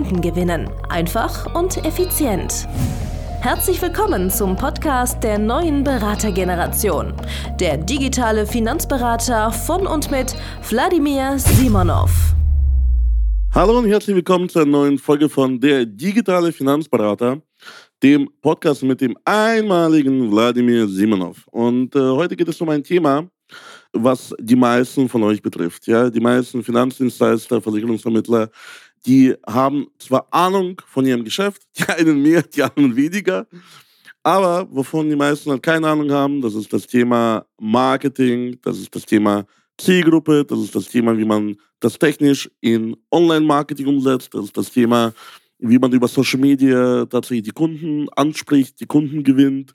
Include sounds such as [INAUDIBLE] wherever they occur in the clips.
Kunden gewinnen. Einfach und effizient. Herzlich willkommen zum Podcast der neuen Beratergeneration. Der digitale Finanzberater von und mit Wladimir Simonov. Hallo und herzlich willkommen zur neuen Folge von Der digitale Finanzberater, dem Podcast mit dem einmaligen Wladimir Simonov. Und äh, heute geht es um ein Thema, was die meisten von euch betrifft. Ja, die meisten Finanzdienstleister, Versicherungsvermittler, die haben zwar Ahnung von ihrem Geschäft, die einen mehr, die anderen weniger, aber wovon die meisten halt keine Ahnung haben, das ist das Thema Marketing, das ist das Thema Zielgruppe, das ist das Thema, wie man das technisch in Online-Marketing umsetzt, das ist das Thema, wie man über Social Media tatsächlich die Kunden anspricht, die Kunden gewinnt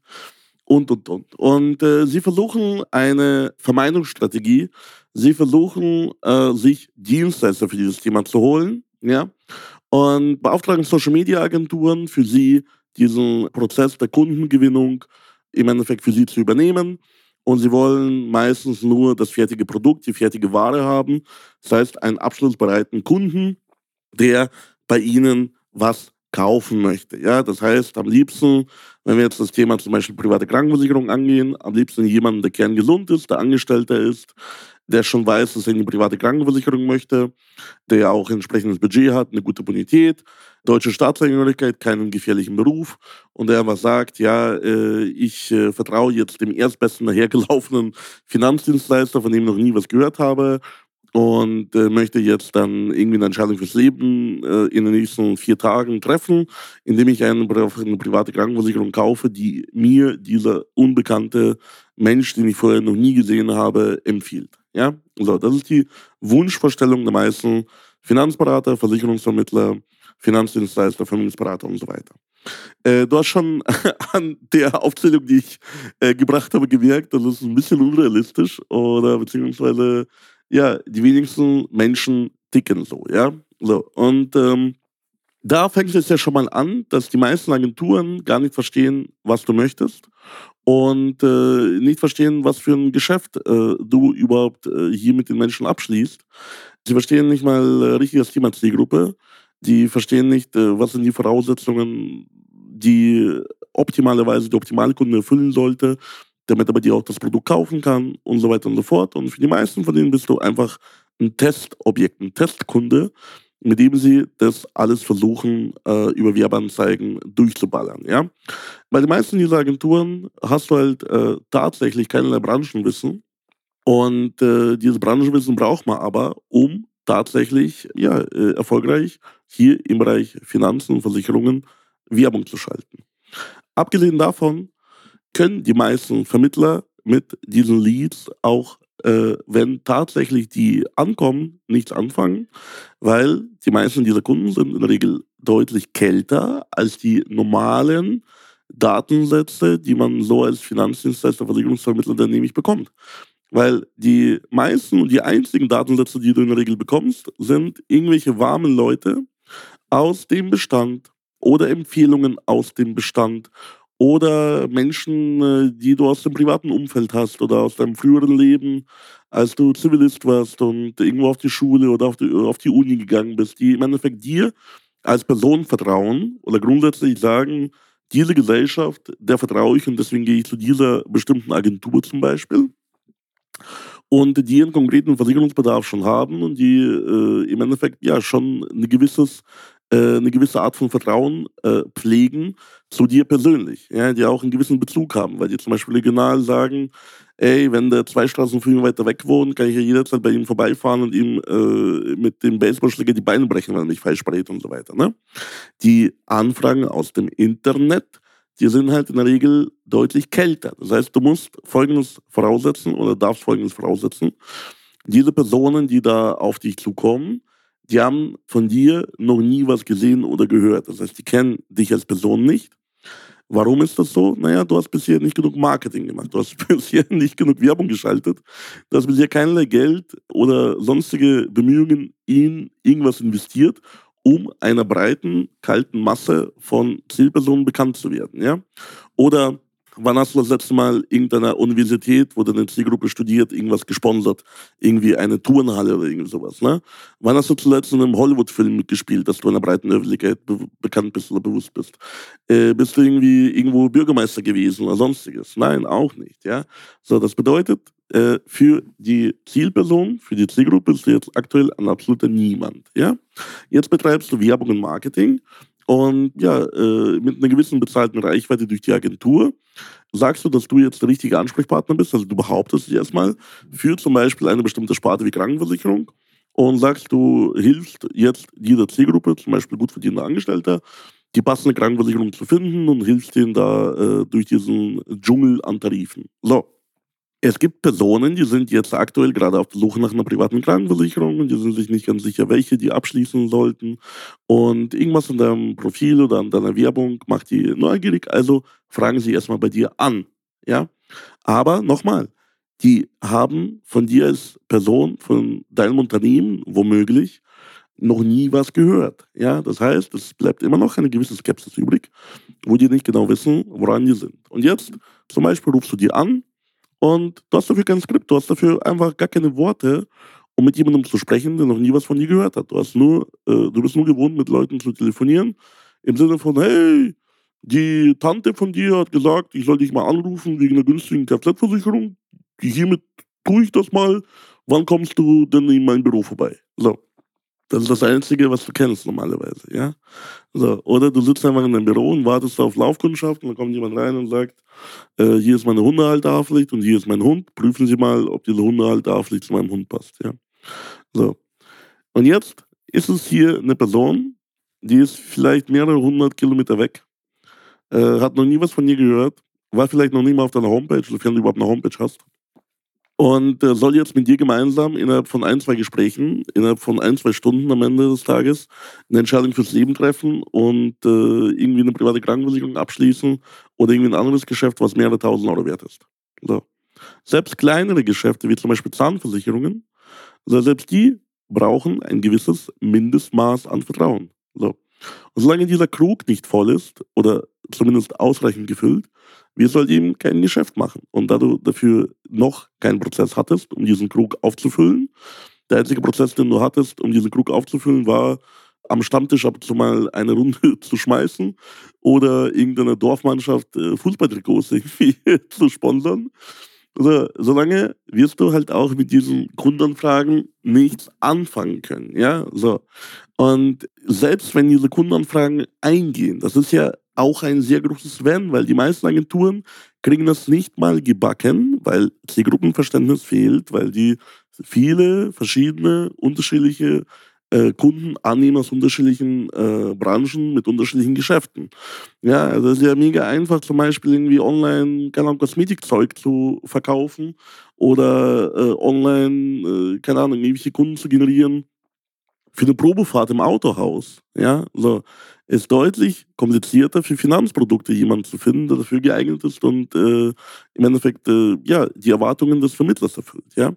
und, und, und. Und äh, sie versuchen eine Vermeidungsstrategie, sie versuchen, äh, sich Dienstleister für dieses Thema zu holen, ja, und beauftragen Social Media Agenturen für sie, diesen Prozess der Kundengewinnung im Endeffekt für sie zu übernehmen. Und sie wollen meistens nur das fertige Produkt, die fertige Ware haben. Das heißt, einen abschlussbereiten Kunden, der bei ihnen was kaufen möchte. Ja, das heißt, am liebsten, wenn wir jetzt das Thema zum Beispiel private Krankenversicherung angehen, am liebsten jemanden, der kerngesund ist, der Angestellter ist, der schon weiß, dass er eine private Krankenversicherung möchte, der auch ein entsprechendes Budget hat, eine gute Bonität, deutsche Staatsangehörigkeit, keinen gefährlichen Beruf und der was sagt, ja, äh, ich äh, vertraue jetzt dem erstbesten dahergelaufenen Finanzdienstleister, von dem ich noch nie was gehört habe und äh, möchte jetzt dann irgendwie eine Entscheidung fürs Leben äh, in den nächsten vier Tagen treffen, indem ich eine, eine, private Krankenversicherung kaufe, die mir dieser unbekannte Mensch, den ich vorher noch nie gesehen habe, empfiehlt. Ja, so, das ist die Wunschvorstellung der meisten Finanzberater, Versicherungsvermittler, Finanzdienstleister, Vermögensberater und so weiter. Äh, du hast schon [LAUGHS] an der Aufzählung, die ich äh, gebracht habe, gemerkt, das ist ein bisschen unrealistisch oder beziehungsweise ja, die wenigsten Menschen ticken so, ja. So, und ähm, da fängt es ja schon mal an, dass die meisten Agenturen gar nicht verstehen, was du möchtest und äh, nicht verstehen, was für ein Geschäft äh, du überhaupt äh, hier mit den Menschen abschließt. Sie verstehen nicht mal äh, richtig das Thema Zielgruppe. Die verstehen nicht, äh, was sind die Voraussetzungen, die optimalerweise die optimale Kunde erfüllen sollte, damit aber die auch das Produkt kaufen kann und so weiter und so fort. Und für die meisten von denen bist du einfach ein Testobjekt, ein Testkunde, mit dem sie das alles versuchen, äh, über Werbeanzeigen durchzuballern. Ja? Bei den meisten dieser Agenturen hast du halt äh, tatsächlich keinerlei Branchenwissen. Und äh, dieses Branchenwissen braucht man aber, um tatsächlich ja, äh, erfolgreich hier im Bereich Finanzen und Versicherungen Werbung zu schalten. Abgesehen davon können die meisten Vermittler mit diesen Leads auch äh, wenn tatsächlich die ankommen, nichts anfangen, weil die meisten dieser Kunden sind in der Regel deutlich kälter als die normalen Datensätze, die man so als Finanzdienstleister, Versicherungsvermittler dann nämlich bekommt. Weil die meisten und die einzigen Datensätze, die du in der Regel bekommst, sind irgendwelche warmen Leute aus dem Bestand oder Empfehlungen aus dem Bestand oder Menschen, äh, die du aus dem privaten Umfeld hast oder aus deinem früheren Leben, als du Zivilist warst und irgendwo auf die Schule oder auf die, auf die Uni gegangen bist, die im Endeffekt dir als Person vertrauen oder grundsätzlich sagen, diese Gesellschaft, der vertraue ich und deswegen gehe ich zu dieser bestimmten Agentur zum Beispiel. Und die einen konkreten Versicherungsbedarf schon haben und die äh, im Endeffekt ja schon ein gewisses äh, eine gewisse Art von Vertrauen äh, pflegen zu dir persönlich, ja, die auch einen gewissen Bezug haben, weil die zum Beispiel regional sagen, ey, wenn der zwei Straßen von ihm weiter weg wohnt, kann ich ja jederzeit bei ihm vorbeifahren und ihm äh, mit dem Baseballschläger die Beine brechen, wenn er mich falsch brät und so weiter. Ne? Die Anfragen aus dem Internet, die sind halt in der Regel deutlich kälter. Das heißt, du musst Folgendes voraussetzen oder darfst Folgendes voraussetzen. Diese Personen, die da auf dich zukommen, die haben von dir noch nie was gesehen oder gehört. Das heißt, die kennen dich als Person nicht. Warum ist das so? Naja, du hast bisher nicht genug Marketing gemacht. Du hast [LAUGHS] bisher nicht genug Werbung geschaltet. Du hast bisher keinerlei Geld oder sonstige Bemühungen in irgendwas investiert, um einer breiten, kalten Masse von Zielpersonen bekannt zu werden. Ja? Oder Wann hast du das letzte Mal irgendeiner Universität, wo deine Zielgruppe studiert, irgendwas gesponsert? Irgendwie eine Turnhalle oder irgend sowas, ne? Wann hast du zuletzt in einem Hollywood-Film mitgespielt, dass du einer breiten Öffentlichkeit be bekannt bist oder bewusst bist? Äh, bist du irgendwie irgendwo Bürgermeister gewesen oder sonstiges? Nein, auch nicht, ja? So, das bedeutet, äh, für die Zielperson, für die Zielgruppe bist du jetzt aktuell ein absoluter Niemand, ja? Jetzt betreibst du Werbung und Marketing und ja, äh, mit einer gewissen bezahlten Reichweite durch die Agentur sagst du, dass du jetzt der richtige Ansprechpartner bist. Also du behauptest dich erstmal für zum Beispiel eine bestimmte Sparte wie Krankenversicherung und sagst, du hilfst jetzt jeder Zielgruppe, zum Beispiel gut verdienender Angestellter, die passende Krankenversicherung zu finden und hilfst denen da äh, durch diesen Dschungel an Tarifen. So. Es gibt Personen, die sind jetzt aktuell gerade auf der Suche nach einer privaten Krankenversicherung und die sind sich nicht ganz sicher, welche die abschließen sollten. Und irgendwas in deinem Profil oder an deiner Werbung macht die neugierig, also fragen sie erstmal bei dir an. Ja? Aber nochmal, die haben von dir als Person, von deinem Unternehmen womöglich noch nie was gehört. Ja, das heißt, es bleibt immer noch eine gewisse Skepsis übrig, wo die nicht genau wissen, woran die sind. Und jetzt zum Beispiel rufst du die an und du hast dafür kein Skript, du hast dafür einfach gar keine Worte, um mit jemandem zu sprechen, der noch nie was von dir gehört hat. Du, hast nur, äh, du bist nur gewohnt, mit Leuten zu telefonieren, im Sinne von, hey, die Tante von dir hat gesagt, ich soll dich mal anrufen wegen einer günstigen Kfz-Versicherung. Hiermit tue ich das mal. Wann kommst du denn in mein Büro vorbei? So. Das ist das Einzige, was du kennst normalerweise, ja. So, oder du sitzt einfach in deinem Büro und wartest auf Laufkundschaft und dann kommt jemand rein und sagt, äh, hier ist meine Hundehalterpflicht und hier ist mein Hund. Prüfen Sie mal, ob diese Hundehalterpflicht zu meinem Hund passt, ja. So. Und jetzt ist es hier eine Person, die ist vielleicht mehrere hundert Kilometer weg, äh, hat noch nie was von dir gehört, war vielleicht noch nie mal auf deiner Homepage, sofern du überhaupt eine Homepage hast und äh, soll jetzt mit dir gemeinsam innerhalb von ein, zwei Gesprächen, innerhalb von ein, zwei Stunden am Ende des Tages eine Entscheidung fürs Leben treffen und äh, irgendwie eine private Krankenversicherung abschließen oder irgendwie ein anderes Geschäft, was mehrere tausend Euro wert ist. So. Selbst kleinere Geschäfte, wie zum Beispiel Zahnversicherungen, also selbst die brauchen ein gewisses Mindestmaß an Vertrauen. So. Und solange dieser Krug nicht voll ist oder zumindest ausreichend gefüllt, wir sollten eben kein Geschäft machen. Und da du dafür noch keinen Prozess hattest, um diesen Krug aufzufüllen, der einzige Prozess, den du hattest, um diesen Krug aufzufüllen, war am Stammtisch ab und zu mal eine Runde [LAUGHS] zu schmeißen oder irgendeine Dorfmannschaft äh, Fußballtrikots [LAUGHS] irgendwie zu sponsern. Also, solange wirst du halt auch mit diesen Kundenanfragen nichts anfangen können. Ja, so. Und selbst wenn diese Kundenanfragen eingehen, das ist ja auch ein sehr großes Wenn, weil die meisten Agenturen kriegen das nicht mal gebacken, weil Zielgruppenverständnis fehlt, weil die viele verschiedene unterschiedliche äh, Kunden annehmen aus unterschiedlichen äh, Branchen mit unterschiedlichen Geschäften. Ja, also es ist ja mega einfach, zum Beispiel irgendwie online, keine Ahnung, Kosmetikzeug zu verkaufen oder äh, online, äh, keine Ahnung, irgendwelche Kunden zu generieren für eine Probefahrt im Autohaus. Ja, so ist deutlich komplizierter für Finanzprodukte jemanden zu finden, der dafür geeignet ist und äh, im Endeffekt äh, ja, die Erwartungen des Vermittlers erfüllt. Ja?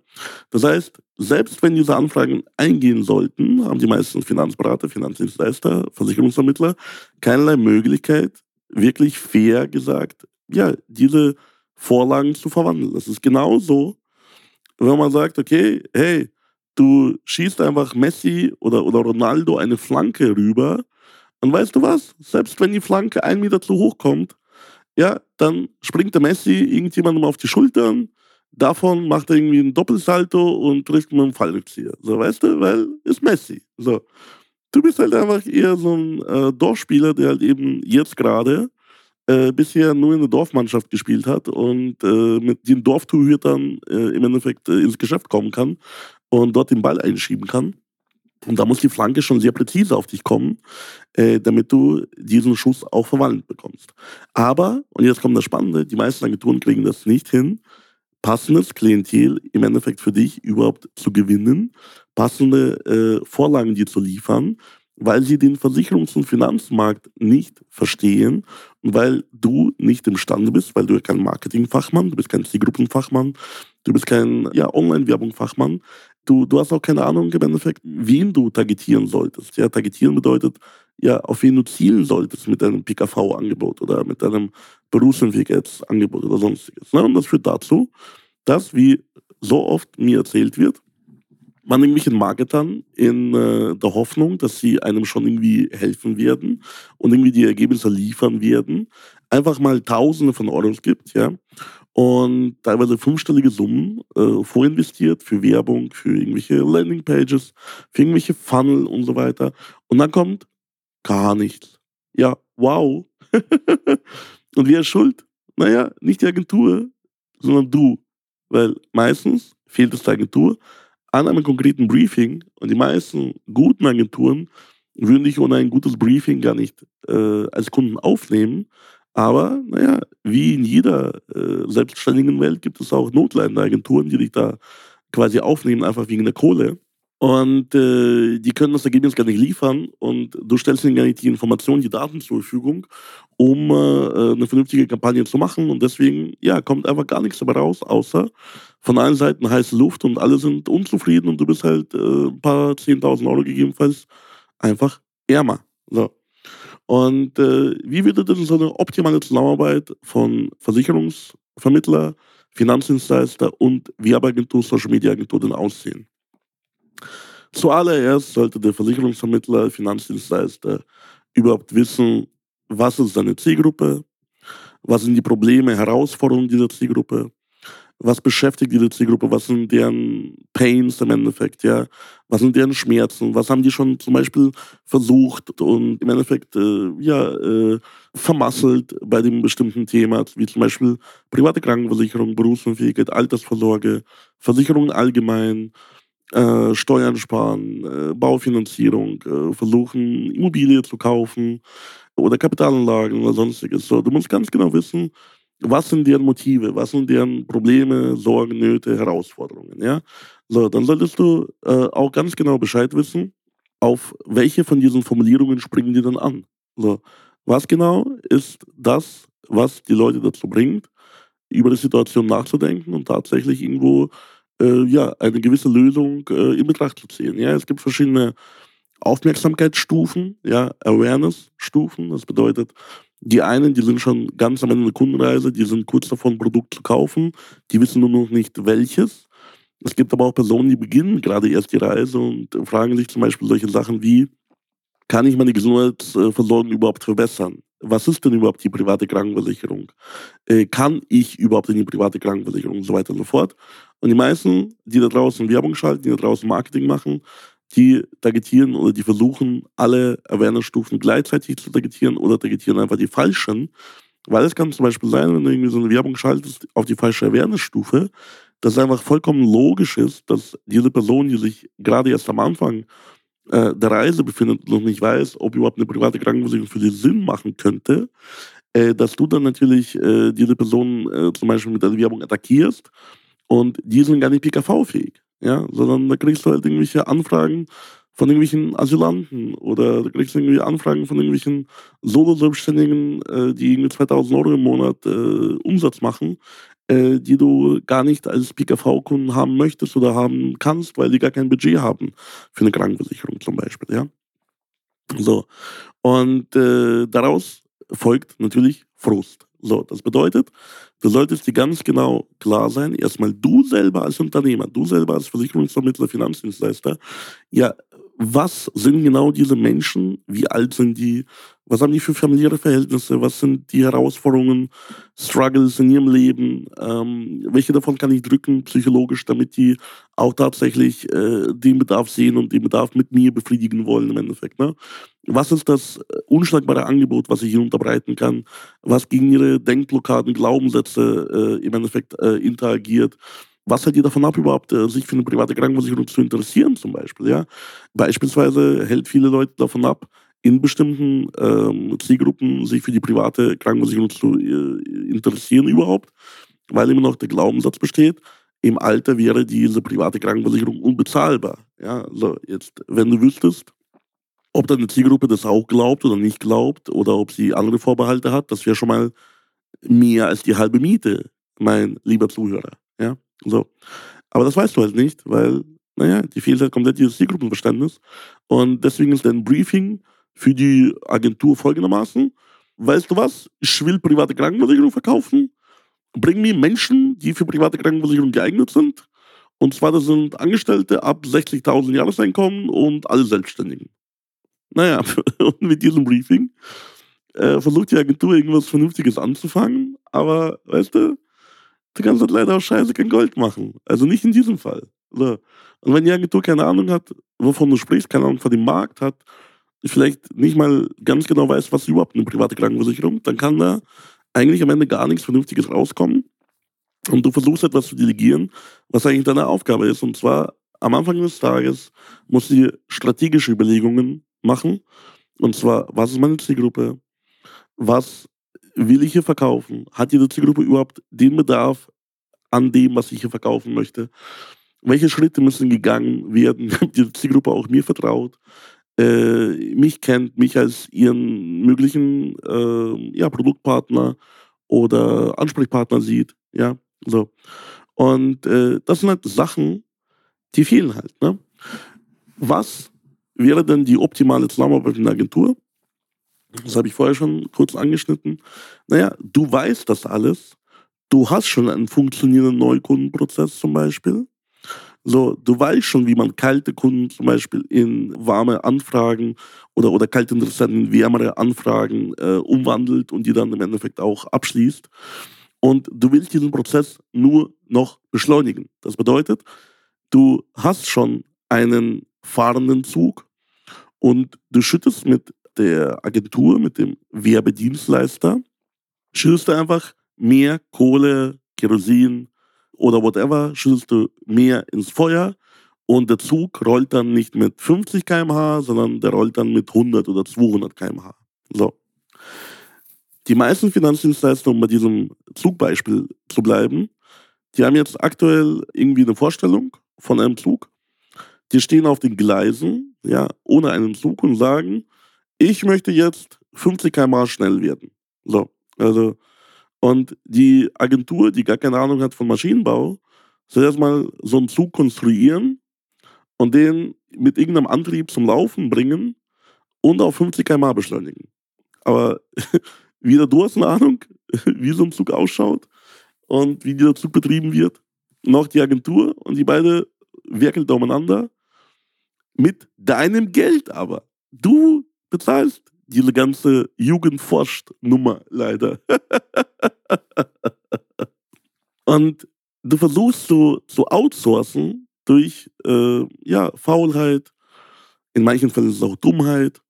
Das heißt, selbst wenn diese Anfragen eingehen sollten, haben die meisten Finanzberater, Finanzdienstleister, Versicherungsvermittler keinerlei Möglichkeit, wirklich fair gesagt, ja, diese Vorlagen zu verwandeln. Das ist genauso, wenn man sagt, okay, hey, du schießt einfach Messi oder, oder Ronaldo eine Flanke rüber, und weißt du was? Selbst wenn die Flanke einen Meter zu hoch kommt, ja, dann springt der Messi irgendjemandem auf die Schultern, davon macht er irgendwie einen Doppelsalto und trifft mit einem Fallrückzieher. So, weißt du, weil ist Messi. So. Du bist halt einfach eher so ein äh, Dorfspieler, der halt eben jetzt gerade äh, bisher nur in der Dorfmannschaft gespielt hat und äh, mit den Dorftorhütern äh, im Endeffekt äh, ins Geschäft kommen kann und dort den Ball einschieben kann. Und da muss die Flanke schon sehr präzise auf dich kommen, äh, damit du diesen Schuss auch verwandelt bekommst. Aber, und jetzt kommt das Spannende, die meisten Agenturen kriegen das nicht hin, passendes Klientel im Endeffekt für dich überhaupt zu gewinnen, passende äh, Vorlagen dir zu liefern, weil sie den Versicherungs- und Finanzmarkt nicht verstehen und weil du nicht imstande bist, weil du kein Marketingfachmann, du bist kein Zielgruppenfachmann, du bist kein ja, Online-Werbung-Fachmann, du, du hast auch keine Ahnung im Endeffekt, wen du targetieren solltest. Ja, targetieren bedeutet ja, auf wen du zielen solltest mit deinem PKV-Angebot oder mit deinem Berufsentwicklungsangebot oder sonstiges. Ne? Und das führt dazu, dass, wie so oft mir erzählt wird, man irgendwelchen Marketern in äh, der Hoffnung, dass sie einem schon irgendwie helfen werden und irgendwie die Ergebnisse liefern werden, einfach mal Tausende von Euros gibt, ja, und teilweise fünfstellige Summen äh, vorinvestiert für Werbung, für irgendwelche Landingpages, für irgendwelche Funnel und so weiter. Und dann kommt gar nichts. Ja, wow. [LAUGHS] und wer ist schuld? Naja, nicht die Agentur, sondern du. Weil meistens fehlt es der Agentur an einem konkreten Briefing und die meisten guten Agenturen würden dich ohne ein gutes Briefing gar nicht äh, als Kunden aufnehmen. Aber naja, wie in jeder äh, selbstständigen Welt gibt es auch notleidende Agenturen, die dich da quasi aufnehmen, einfach wegen der Kohle. Und äh, die können das Ergebnis gar nicht liefern und du stellst ihnen gar nicht die Informationen, die Daten zur Verfügung, um äh, eine vernünftige Kampagne zu machen. Und deswegen, ja, kommt einfach gar nichts dabei raus, außer von allen Seiten heiße Luft und alle sind unzufrieden und du bist halt äh, ein paar 10.000 Euro gegebenenfalls einfach ärmer. So. Und äh, wie würde denn so eine optimale Zusammenarbeit von Versicherungsvermittler, Finanzdienstleister und Werbeagentur, Social Media Agentur denn aussehen? Zuallererst sollte der Versicherungsvermittler, Finanzdienstleister überhaupt wissen, was ist seine Zielgruppe, was sind die Probleme, Herausforderungen dieser Zielgruppe, was beschäftigt diese Zielgruppe, was sind deren Pains im Endeffekt, ja, was sind deren Schmerzen, was haben die schon zum Beispiel versucht und im Endeffekt, äh, ja, äh, vermasselt bei dem bestimmten Thema, wie zum Beispiel private Krankenversicherung, Berufsunfähigkeit, Altersvorsorge, Versicherungen allgemein, äh, Steuern sparen, äh, Baufinanzierung, äh, versuchen, Immobilie zu kaufen oder Kapitalanlagen oder sonstiges. So, du musst ganz genau wissen, was sind deren Motive, was sind deren Probleme, Sorgen, Nöte, Herausforderungen. Ja? So, dann solltest du äh, auch ganz genau Bescheid wissen, auf welche von diesen Formulierungen springen die dann an. So, was genau ist das, was die Leute dazu bringt, über die Situation nachzudenken und tatsächlich irgendwo äh, ja, eine gewisse Lösung äh, in Betracht zu ziehen. Ja, es gibt verschiedene Aufmerksamkeitsstufen, ja, Awareness-Stufen. Das bedeutet, die einen, die sind schon ganz am Ende der Kundenreise, die sind kurz davon, ein Produkt zu kaufen, die wissen nur noch nicht welches. Es gibt aber auch Personen, die beginnen gerade erst die Reise und fragen sich zum Beispiel solche Sachen wie, kann ich meine Gesundheitsversorgung überhaupt verbessern? Was ist denn überhaupt die private Krankenversicherung? Äh, kann ich überhaupt in die private Krankenversicherung und so weiter und so fort? Und die meisten, die da draußen Werbung schalten, die da draußen Marketing machen, die targetieren oder die versuchen, alle Awareness-Stufen gleichzeitig zu targetieren oder targetieren einfach die falschen. Weil es kann zum Beispiel sein, wenn du irgendwie so eine Werbung schaltest auf die falsche Awareness-Stufe, dass es einfach vollkommen logisch ist, dass diese Person, die sich gerade erst am Anfang äh, der Reise befindet, noch nicht weiß, ob überhaupt eine private Krankenversicherung für sie Sinn machen könnte, äh, dass du dann natürlich äh, diese Person äh, zum Beispiel mit der Werbung attackierst und die sind gar nicht PKV-fähig ja, sondern da kriegst du halt irgendwelche Anfragen von irgendwelchen Asylanten oder da kriegst du irgendwie Anfragen von irgendwelchen Solo-Selbstständigen, äh, die irgendwie 2000 Euro im Monat äh, Umsatz machen, äh, die du gar nicht als PKV-Kunden haben möchtest oder haben kannst, weil die gar kein Budget haben für eine Krankenversicherung zum Beispiel, ja. So. Und äh, daraus folgt natürlich Frust. So, das bedeutet, du solltest dir ganz genau klar sein, erstmal du selber als Unternehmer, du selber als Versicherungsvermittler, Finanzdienstleister, ja, was sind genau diese Menschen, wie alt sind die, was haben die für familiäre Verhältnisse, was sind die Herausforderungen, Struggles in ihrem Leben, ähm, welche davon kann ich drücken psychologisch, damit die auch tatsächlich äh, den Bedarf sehen und den Bedarf mit mir befriedigen wollen im Endeffekt. Ne? Was ist das äh, unschlagbare Angebot, was ich ihnen unterbreiten kann, was gegen ihre Denkblockaden, Glaubenssätze äh, im Endeffekt äh, interagiert, was hält ihr davon ab, überhaupt äh, sich für eine private Krankenversicherung zu interessieren, zum Beispiel? Ja? Beispielsweise hält viele Leute davon ab, in bestimmten ähm, Zielgruppen sich für die private Krankenversicherung zu äh, interessieren überhaupt, weil immer noch der Glaubenssatz besteht, im Alter wäre diese private Krankenversicherung unbezahlbar. Ja, also jetzt, wenn du wüsstest, ob deine Zielgruppe das auch glaubt oder nicht glaubt oder ob sie andere Vorbehalte hat, das wäre schon mal mehr als die halbe Miete, mein lieber Zuhörer. Ja, so. Aber das weißt du halt nicht, weil, naja, die fehlt halt komplett dieses Zielgruppenverständnis. Und deswegen ist dein Briefing für die Agentur folgendermaßen. Weißt du was? Ich will private Krankenversicherung verkaufen. Bring mir Menschen, die für private Krankenversicherung geeignet sind. Und zwar, das sind Angestellte ab 60.000 Jahreseinkommen und alle Selbstständigen. Naja, [LAUGHS] und mit diesem Briefing äh, versucht die Agentur irgendwas Vernünftiges anzufangen, aber weißt du, du kannst halt leider auch scheiße kein Gold machen. Also nicht in diesem Fall. So. Und wenn die Agentur keine Ahnung hat, wovon du sprichst, keine Ahnung von dem Markt hat, vielleicht nicht mal ganz genau weiß, was überhaupt eine private Krankenversicherung, dann kann da eigentlich am Ende gar nichts Vernünftiges rauskommen. Und du versuchst etwas zu delegieren, was eigentlich deine Aufgabe ist. Und zwar am Anfang des Tages musst du strategische Überlegungen machen. Und zwar, was ist meine Zielgruppe? Was will ich hier verkaufen? Hat diese Zielgruppe überhaupt den Bedarf an dem, was ich hier verkaufen möchte? Welche Schritte müssen gegangen werden, [LAUGHS] damit diese Zielgruppe auch mir vertraut? Äh, mich kennt, mich als ihren möglichen äh, ja, Produktpartner oder Ansprechpartner sieht. Ja, so. Und äh, das sind halt Sachen, die fehlen halt. Ne? Was wäre denn die optimale Zusammenarbeit in der Agentur? Das habe ich vorher schon kurz angeschnitten. Naja, du weißt das alles. Du hast schon einen funktionierenden Neukundenprozess zum Beispiel. So, du weißt schon, wie man kalte Kunden zum Beispiel in warme Anfragen oder, oder kalte Interessenten in wärmere Anfragen äh, umwandelt und die dann im Endeffekt auch abschließt. Und du willst diesen Prozess nur noch beschleunigen. Das bedeutet, du hast schon einen fahrenden Zug und du schüttest mit der Agentur, mit dem Werbedienstleister, schüttest du einfach mehr Kohle, Kerosin oder whatever, schüttest du mehr ins Feuer und der Zug rollt dann nicht mit 50 km/h, sondern der rollt dann mit 100 oder 200 km/h. So. Die meisten Finanzdienstleister, um bei diesem Zugbeispiel zu bleiben, die haben jetzt aktuell irgendwie eine Vorstellung von einem Zug. Die stehen auf den Gleisen, ja, ohne einen Zug und sagen, ich möchte jetzt 50 km/h schnell werden. So, also, und die Agentur, die gar keine Ahnung hat von Maschinenbau, soll erstmal so einen Zug konstruieren und den mit irgendeinem Antrieb zum Laufen bringen und auf 50 km/h beschleunigen. Aber [LAUGHS] Weder du hast eine Ahnung, [LAUGHS] wie so ein Zug ausschaut und wie dieser Zug betrieben wird, noch die Agentur und die beide werkeln da umeinander mit deinem Geld aber. Du bezahlst diese ganze Jugendforscht-Nummer leider. [LAUGHS] und du versuchst so zu outsourcen durch äh, ja, Faulheit, in manchen Fällen ist es auch Dummheit,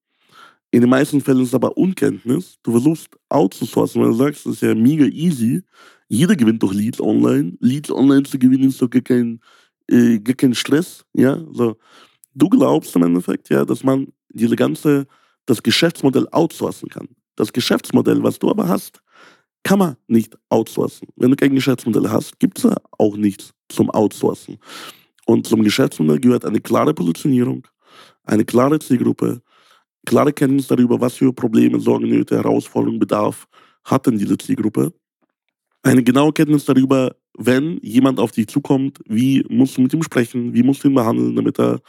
in den meisten Fällen ist es aber Unkenntnis. Du versuchst outzusourcen, weil du sagst, das ist ja mega easy. Jeder gewinnt doch Leads online. Leads online zu gewinnen ist doch gar kein, äh, gar kein Stress. Ja? So. Du glaubst im Endeffekt, ja, dass man diese ganze, das Geschäftsmodell outsourcen kann. Das Geschäftsmodell, was du aber hast, kann man nicht outsourcen. Wenn du kein Geschäftsmodell hast, gibt es auch nichts zum Outsourcen. Und zum Geschäftsmodell gehört eine klare Positionierung, eine klare Zielgruppe, klare Kenntnis darüber, was für Probleme, Sorgen, Nöte, Herausforderungen, Bedarf hat denn diese Zielgruppe. Eine genaue Kenntnis darüber, wenn jemand auf dich zukommt, wie musst du mit ihm sprechen, wie musst du ihn behandeln, damit er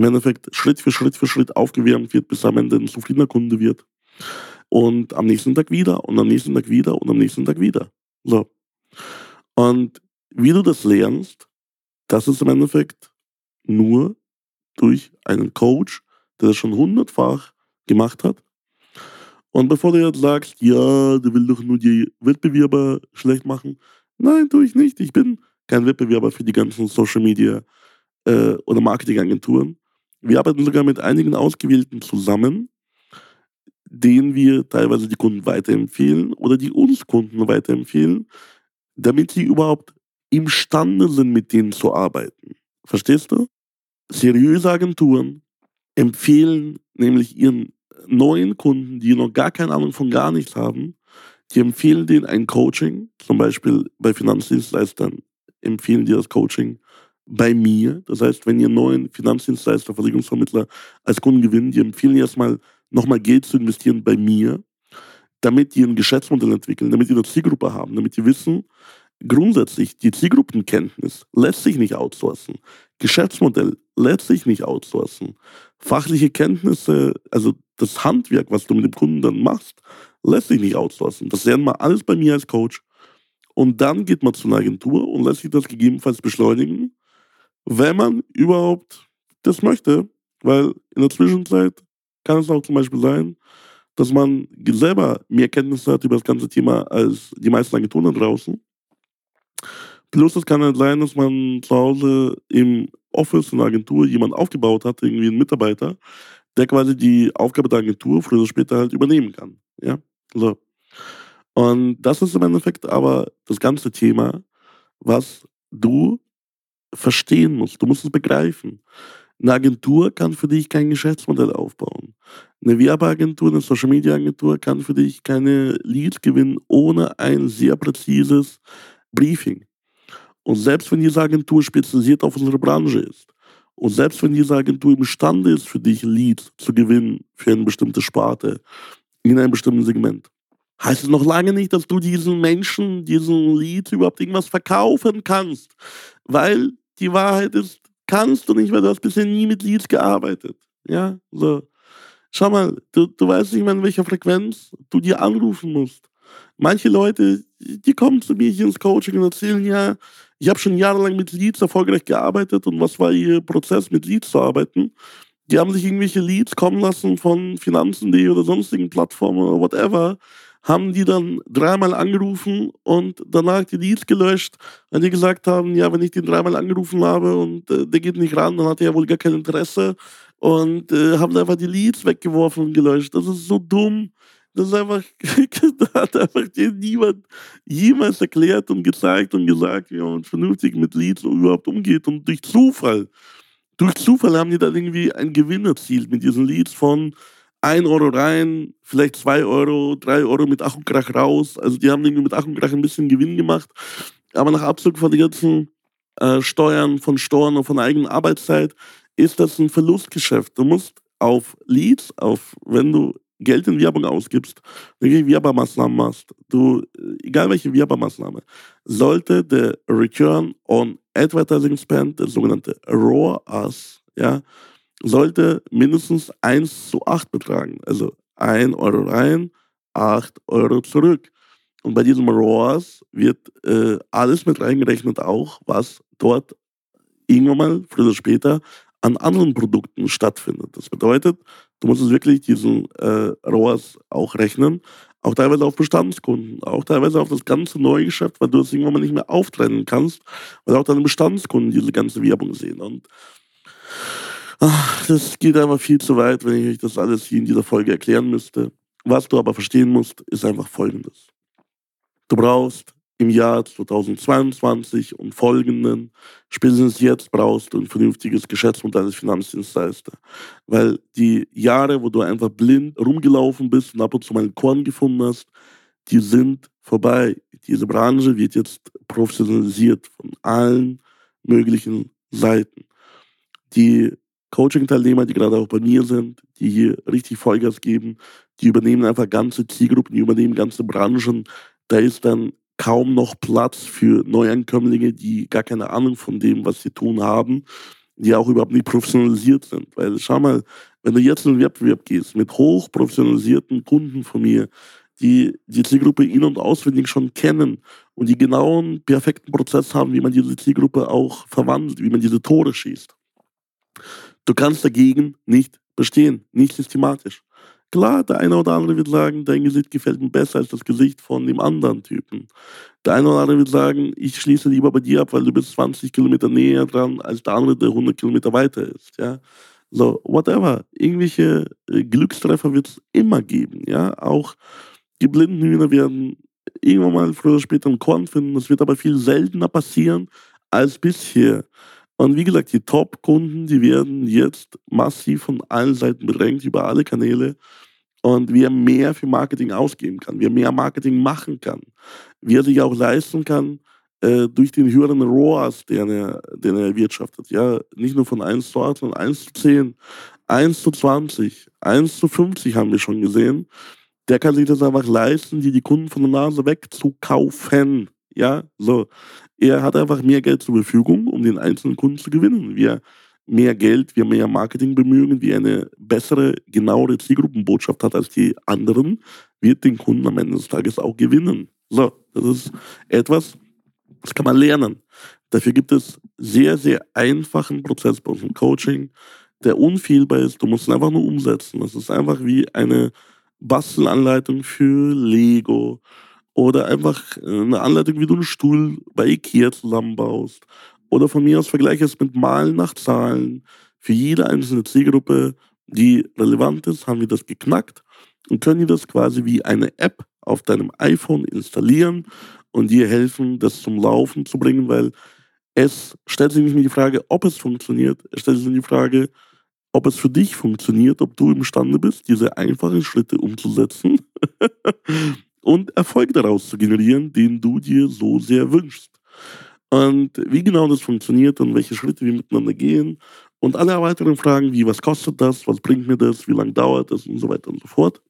im Endeffekt Schritt für Schritt für Schritt aufgewärmt wird, bis am Ende ein zufriedener Kunde wird. Und am nächsten Tag wieder und am nächsten Tag wieder und am nächsten Tag wieder. So. Und wie du das lernst, das ist im Endeffekt nur durch einen Coach, der das schon hundertfach gemacht hat. Und bevor du jetzt sagst, ja, der will doch nur die Wettbewerber schlecht machen. Nein, tue ich nicht. Ich bin kein Wettbewerber für die ganzen Social Media äh, oder Marketingagenturen. Wir arbeiten sogar mit einigen Ausgewählten zusammen, denen wir teilweise die Kunden weiterempfehlen oder die uns Kunden weiterempfehlen, damit sie überhaupt imstande sind, mit denen zu arbeiten. Verstehst du? Seriöse Agenturen empfehlen nämlich ihren neuen Kunden, die noch gar keine Ahnung von gar nichts haben, Die empfehlen denen ein Coaching, zum Beispiel bei Finanzdienstleistern empfehlen die das Coaching bei mir. Das heißt, wenn ihr neuen Finanzdienstleister, Versicherungsvermittler als Kunden gewinnt, die empfehlen erstmal nochmal Geld zu investieren bei mir, damit die ein Geschäftsmodell entwickeln, damit die eine Zielgruppe haben, damit die wissen, grundsätzlich die Zielgruppenkenntnis lässt sich nicht outsourcen. Geschäftsmodell lässt sich nicht outsourcen. Fachliche Kenntnisse, also das Handwerk, was du mit dem Kunden dann machst, lässt sich nicht outsourcen. Das lernen wir alles bei mir als Coach. Und dann geht man zu einer Agentur und lässt sich das gegebenenfalls beschleunigen, wenn man überhaupt das möchte. Weil in der Zwischenzeit kann es auch zum Beispiel sein, dass man selber mehr Kenntnisse hat über das ganze Thema als die meisten Agenturen draußen. Plus es kann halt sein, dass man zu Hause im Office in der Agentur jemanden aufgebaut hat, irgendwie einen Mitarbeiter, der quasi die Aufgabe der Agentur früher oder später halt übernehmen kann. Ja, so. Und das ist im Endeffekt aber das ganze Thema, was du verstehen musst. Du musst es begreifen. Eine Agentur kann für dich kein Geschäftsmodell aufbauen. Eine Werbeagentur, eine Social Media Agentur kann für dich keine Leads gewinnen ohne ein sehr präzises Briefing. Und selbst wenn diese Agentur spezialisiert auf unsere Branche ist und selbst wenn diese Agentur imstande ist, für dich Leads zu gewinnen für eine bestimmte Sparte in einem bestimmten Segment, heißt es noch lange nicht, dass du diesen Menschen, diesen Lead überhaupt irgendwas verkaufen kannst. Weil die Wahrheit ist, kannst du nicht, weil du hast bisher nie mit Leads gearbeitet. Ja, so. Schau mal, du, du weißt nicht mehr, in welcher Frequenz du dir anrufen musst. Manche Leute, die kommen zu mir hier ins Coaching und erzählen, ja, ich habe schon jahrelang mit Leads erfolgreich gearbeitet und was war ihr Prozess, mit Leads zu arbeiten? Die haben sich irgendwelche Leads kommen lassen von Finanzen.de oder sonstigen Plattformen oder whatever haben die dann dreimal angerufen und danach die Leads gelöscht, weil die gesagt haben, ja, wenn ich den dreimal angerufen habe und äh, der geht nicht ran, dann hat er ja wohl gar kein Interesse und äh, haben einfach die Leads weggeworfen und gelöscht. Das ist so dumm. Das ist einfach, [LAUGHS] da hat einfach niemand jemals erklärt und gezeigt und gesagt, wie man vernünftig mit Leads überhaupt umgeht. Und durch Zufall, durch Zufall haben die dann irgendwie einen Gewinn erzielt mit diesen Leads von 1 Euro rein, vielleicht 2 Euro, 3 Euro mit Ach und Krach raus. Also die haben irgendwie mit Ach und Krach ein bisschen Gewinn gemacht. Aber nach Abzug von den ganzen äh, Steuern, von Steuern und von der eigenen Arbeitszeit ist das ein Verlustgeschäft. Du musst auf Leads, auf wenn du Geld in Werbung ausgibst, du Werbemaßnahmen machst, du, egal welche Werbemaßnahme, sollte der Return on Advertising Spend, der sogenannte ROAS, ja, sollte mindestens 1 zu 8 betragen. Also 1 Euro rein, 8 Euro zurück. Und bei diesem ROAS wird äh, alles mit reingerechnet, auch was dort irgendwann mal, früher oder später, an anderen Produkten stattfindet. Das bedeutet, du musst es wirklich diesen äh, ROAS auch rechnen, auch teilweise auf Bestandskunden, auch teilweise auf das ganze neue Geschäft, weil du es irgendwann mal nicht mehr auftrennen kannst, weil auch deine Bestandskunden diese ganze Werbung sehen. Und Ach, das geht einfach viel zu weit, wenn ich euch das alles hier in dieser Folge erklären müsste. Was du aber verstehen musst, ist einfach Folgendes. Du brauchst im Jahr 2022 und folgenden, spätestens jetzt brauchst du ein vernünftiges Geschäftsmodell als Finanzdienstleister. Weil die Jahre, wo du einfach blind rumgelaufen bist und ab und zu mal einen Korn gefunden hast, die sind vorbei. Diese Branche wird jetzt professionalisiert von allen möglichen Seiten. Die Coaching-Teilnehmer, die gerade auch bei mir sind, die hier richtig Vollgas geben, die übernehmen einfach ganze Zielgruppen, die übernehmen ganze Branchen. Da ist dann kaum noch Platz für Neuankömmlinge, die gar keine Ahnung von dem, was sie tun haben, die auch überhaupt nicht professionalisiert sind. Weil schau mal, wenn du jetzt in den Wettbewerb gehst mit hochprofessionalisierten Kunden von mir, die die Zielgruppe in- und auswendig schon kennen und die genauen, perfekten Prozess haben, wie man diese Zielgruppe auch verwandelt, wie man diese Tore schießt Du kannst dagegen nicht bestehen, nicht systematisch. Klar, der eine oder andere wird sagen, dein Gesicht gefällt mir besser als das Gesicht von dem anderen Typen. Der eine oder andere wird sagen, ich schließe lieber bei dir ab, weil du bist 20 Kilometer näher dran als der andere, der 100 Kilometer weiter ist. Ja? So, whatever. Irgendwelche äh, Glückstreffer wird es immer geben. Ja? Auch die blinden Hühner werden irgendwann mal früher oder später ein Korn finden. Das wird aber viel seltener passieren als bisher. Und wie gesagt, die Top-Kunden, die werden jetzt massiv von allen Seiten bedrängt, über alle Kanäle. und wie er mehr für Marketing ausgeben kann, wie er mehr Marketing machen kann, wie er sich auch leisten kann, äh, durch den höheren ROAS, den er, den er erwirtschaftet. Ja, nicht nur von 1 zu 8, sondern 1 zu 10, 1 zu 20, 1 zu 50 haben wir schon gesehen. Der kann sich das einfach leisten, die die Kunden von der Nase wegzukaufen. Ja, so. Er hat einfach mehr Geld zur Verfügung, um den einzelnen Kunden zu gewinnen. Wir mehr Geld, wir mehr Marketing bemühen, wir eine bessere, genauere Zielgruppenbotschaft hat als die anderen, wird den Kunden am Ende des Tages auch gewinnen. So, das ist etwas, das kann man lernen. Dafür gibt es sehr, sehr einfachen Prozess bei unserem Coaching, der unfehlbar ist. Du musst ihn einfach nur umsetzen. Das ist einfach wie eine Bastelanleitung für Lego oder einfach eine Anleitung, wie du einen Stuhl bei Ikea zusammenbaust. Oder von mir aus vergleiche es mit Malen nach Zahlen. Für jede einzelne Zielgruppe, die relevant ist, haben wir das geknackt und können dir das quasi wie eine App auf deinem iPhone installieren und dir helfen, das zum Laufen zu bringen, weil es stellt sich nicht mehr die Frage, ob es funktioniert, es stellt sich die Frage, ob es für dich funktioniert, ob du imstande bist, diese einfachen Schritte umzusetzen [LAUGHS] und Erfolg daraus zu generieren, den du dir so sehr wünschst. Und wie genau das funktioniert und welche Schritte wir miteinander gehen und alle weiteren Fragen wie, was kostet das, was bringt mir das, wie lange dauert das und so weiter und so fort,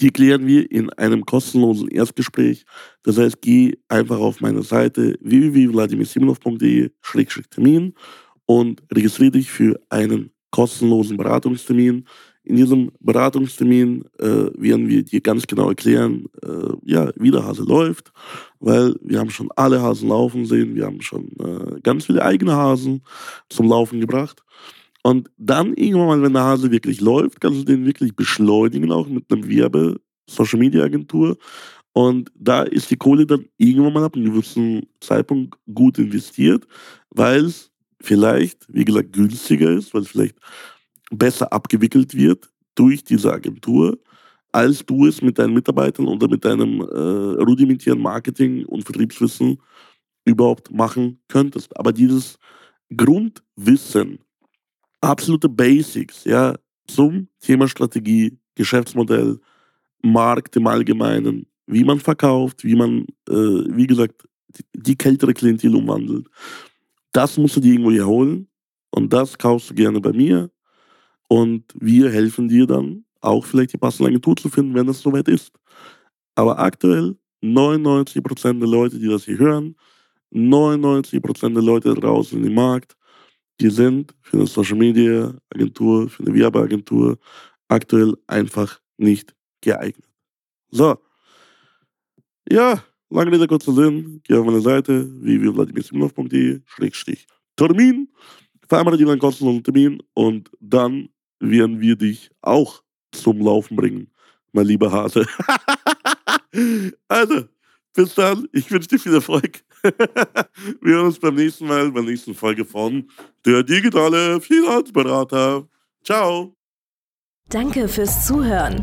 die klären wir in einem kostenlosen Erstgespräch. Das heißt, geh einfach auf meine Seite www.vladimirsimonov.de-termin und registriere dich für einen kostenlosen Beratungstermin. In diesem Beratungstermin äh, werden wir dir ganz genau erklären, äh, ja, wie der Hase läuft, weil wir haben schon alle Hasen laufen sehen, wir haben schon äh, ganz viele eigene Hasen zum Laufen gebracht. Und dann irgendwann mal, wenn der Hase wirklich läuft, kannst du den wirklich beschleunigen, auch mit einem Werbe, Social Media Agentur. Und da ist die Kohle dann irgendwann mal ab einem gewissen Zeitpunkt gut investiert, weil es vielleicht, wie gesagt, günstiger ist, weil es vielleicht besser abgewickelt wird durch diese Agentur, als du es mit deinen Mitarbeitern oder mit deinem äh, rudimentären Marketing und Vertriebswissen überhaupt machen könntest. Aber dieses Grundwissen, absolute Basics, ja, zum Thema Strategie, Geschäftsmodell, Markt im Allgemeinen, wie man verkauft, wie man, äh, wie gesagt, die, kältere Klientel umwandelt. Das musst du dir irgendwo hier holen und das kaufst du gerne bei mir und wir helfen dir dann auch vielleicht die passende Agentur zu finden, wenn das soweit ist. Aber aktuell 99% der Leute, die das hier hören, 99% der Leute draußen im Markt die sind für eine Social Media Agentur, für eine Werbeagentur aktuell einfach nicht geeignet. So. Ja, lange Rede, kurzer Sinn. Geh auf meine Seite www.vladimirsimonov.de Schrägstrich Termin. Vereinbare dir einen kostenlosen Termin und dann werden wir dich auch zum Laufen bringen, mein lieber Hase. [LAUGHS] also, bis dann. Ich wünsche dir viel Erfolg. [LAUGHS] Wir hören uns beim nächsten Mal, bei der nächsten Folge von Der digitale Finanzberater. Ciao. Danke fürs Zuhören.